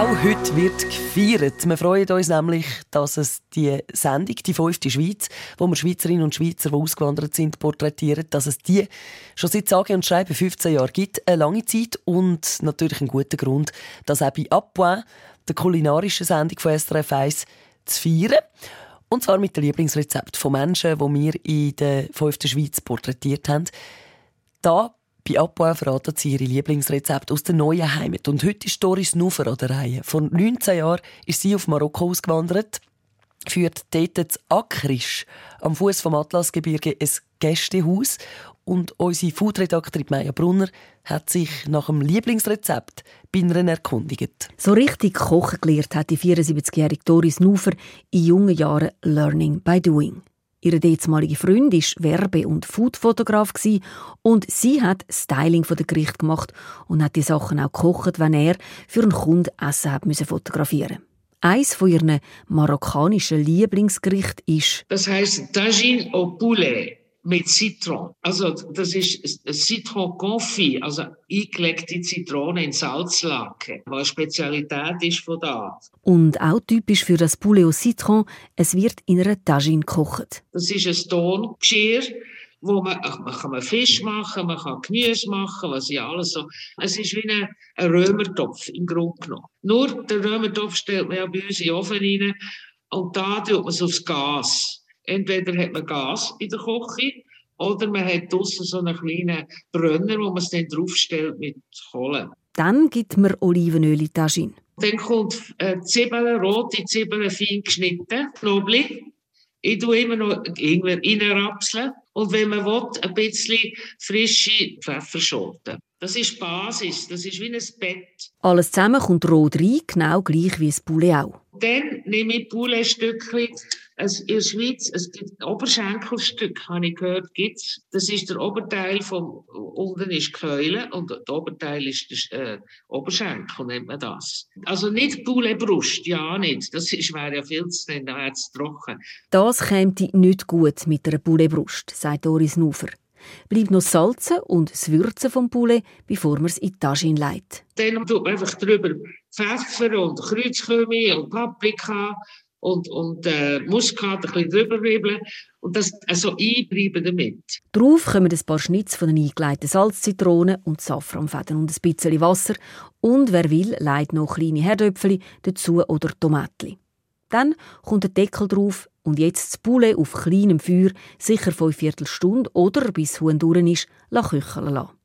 Auch heute wird gefeiert. Wir freuen uns nämlich, dass es die Sendung, die fünfte Schweiz, wo wir Schweizerinnen und Schweizer, die ausgewandert sind, porträtieren, dass es die schon seit sage und schreibe 15 Jahren gibt. Eine lange Zeit und natürlich ein guter Grund, dass auch bei «Appoint», der kulinarischen Sendung von SRF 1, zu feiern. Und zwar mit dem Lieblingsrezept von Menschen, die wir in der fünften Schweiz porträtiert haben. Da bei Apoa verraten sie ihre Lieblingsrezepte aus der neuen Heimat. Und heute ist Doris Nufer an der Reihe. Vor 19 Jahren ist sie auf Marokko ausgewandert, führt dort das Akrisch am Fuß vom Atlasgebirge ein Gästehaus. Und unsere Foodredaktorin Maya Brunner hat sich nach dem Lieblingsrezept bei ihnen erkundigt. So richtig kochen gelernt hat die 74-jährige Doris Nufer in jungen Jahren Learning by Doing. Ihre damalige Freund war Werbe- und Foodfotograf und sie hat Styling von der Gericht gemacht und hat die Sachen auch gekocht, wenn er für einen Kunden Essen hat müssen fotografieren. Eins von ihren marokkanischen Lieblingsgerichten ist das heißt Tagine au poulet mit Zitron. Also das ist Citron Confit, also eingelegte Zitrone in Salzlake, was eine Spezialität ist von da. Und auch typisch für das Poulet Citron, es wird in einer Tagine gekocht. Das ist ein Tongeschirr, wo man, man kann man Fisch machen, man kann Gemüse machen, was ja alles so. Es ist wie ein, ein Römertopf im Grunde genommen. Nur der Römertopf stellt man ja bei uns in den Ofen rein und da tut man es aufs Gas. Entweder hat man Gas in der Küche oder man hat draussen so einen kleinen Brenner, wo man es dann draufstellt mit Kohle. Dann gibt man Olivenöl in die Taschine. Dann kommt äh, Zwiebeln, rote Zwiebeln, fein geschnitten, Knoblauch. Ich tue immer noch Ingwer reinrapseln. Und wenn man will, ein bisschen frische Pfefferschoten. Das ist die Basis, das ist wie ein Bett. Alles zusammen kommt rot rein, genau gleich wie das Poulet auch. Dann nehme ich Pouletstückchen es, in der Schweiz, es gibt Oberschenkelstück, habe ich gehört, gibt's. Das ist der Oberteil vom, unten ist Keule und der Oberteil ist der äh, Oberschenkel, nennt man das. Also nicht Pouletbrust, ja nicht. Das ist, wäre ja viel zu nennen, wäre es trocken. Das käme nicht gut mit einer Pouletbrust, sagt Doris Nufer. Bleibt noch salzen und das Würzen vom Poulet, bevor man es in die Tasche legt. Dann tut man einfach drüber Pfeffer und Kreuzkümmel und Paprika und, und äh, Muskat ein bisschen drüber ribbeln und das also einbleiben damit. Darauf kommen ein paar Schnitz von den eingelegten Salzzitronen und Safranfäden und ein bisschen Wasser und wer will, leitet noch kleine Herdöpfel dazu oder Tomatli. Dann kommt der Deckel drauf und jetzt das Poulet auf kleinem Feuer sicher fünf Viertelstunde oder bis Huhn durch ist, köcheln lassen.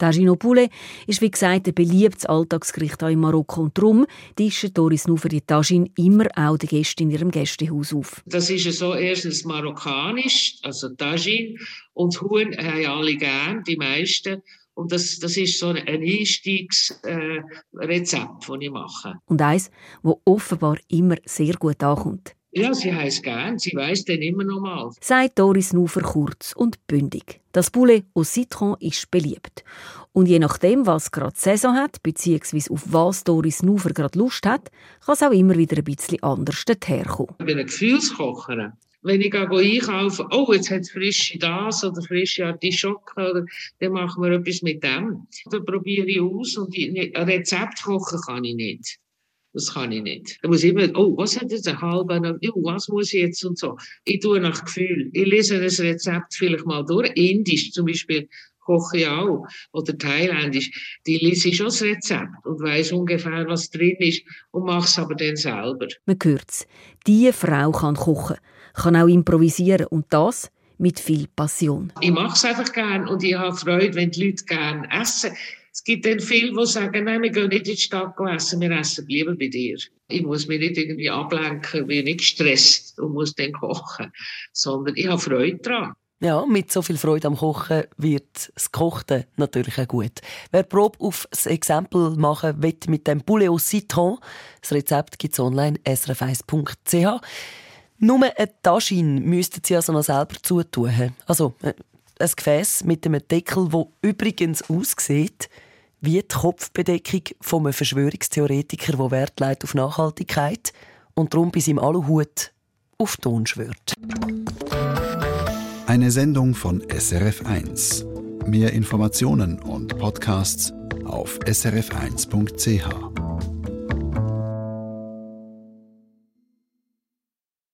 Tagino Poulet ist wie gesagt ein beliebtes Alltagsgericht auch in Marokko und darum tischen Doris nur für die Tagine immer auch die Gäste in ihrem Gästehaus auf. Das ist ja so erstens marokkanisch, also Tagine und Huhn haben alle gern, die meisten. Und das, das ist so ein Einstiegsrezept, äh, das ich mache. Und eins, das offenbar immer sehr gut ankommt. Ja, sie heißt gern, sie weiß dann immer noch mal. Sagt Doris Nufer kurz und bündig. Das Poulet au Citron ist beliebt. Und je nachdem, was gerade Saison hat, beziehungsweise auf was Doris Nufer gerade Lust hat, kann es auch immer wieder ein bisschen anders herkommen. Ich bin ein Gefühlskocher. Wenn ich einkaufe, oh, jetzt hat es frische das oder frische Artischocken, oder, dann machen wir etwas mit dem. Dann probiere ich aus und ein Rezept kochen kann ich nicht. Das kann ich nicht. Da muss ich immer, oh, was hat jetzt ein halber, oh, was muss ich jetzt und so. Ich tue nach Gefühl. Ich lese ein Rezept vielleicht mal durch. Indisch zum Beispiel koche ich auch. Oder thailändisch. Die lese ich schon das Rezept und weiß ungefähr, was drin ist und mache es aber dann selber. Man hört es. Diese Frau kann kochen, kann auch improvisieren und das mit viel Passion. Ich mache es einfach gern und ich habe Freude, wenn die Leute gerne essen. Es gibt dann viele, die sagen, nein, wir gehen nicht in die Stadt essen, wir essen lieber bei dir. Ich muss mich nicht irgendwie ablenken, bin nicht gestresst und muss dann kochen, sondern ich habe Freude daran. Ja, mit so viel Freude am Kochen wird das Kochen natürlich auch gut. Wer Probe auf das Exempel machen will mit dem Poulet au Citron, das Rezept gibt es online srf1.ch. Nur eine Taschine müssten Sie also noch selber zutun. Also äh, ein Gefäß mit einem Deckel, wo übrigens aussieht wie die Kopfbedeckung von einem Verschwörungstheoretiker, der Wert legt auf Nachhaltigkeit und darum bei seinem Aluhut auf Ton schwört. Eine Sendung von SRF1. Mehr Informationen und Podcasts auf srf1.ch.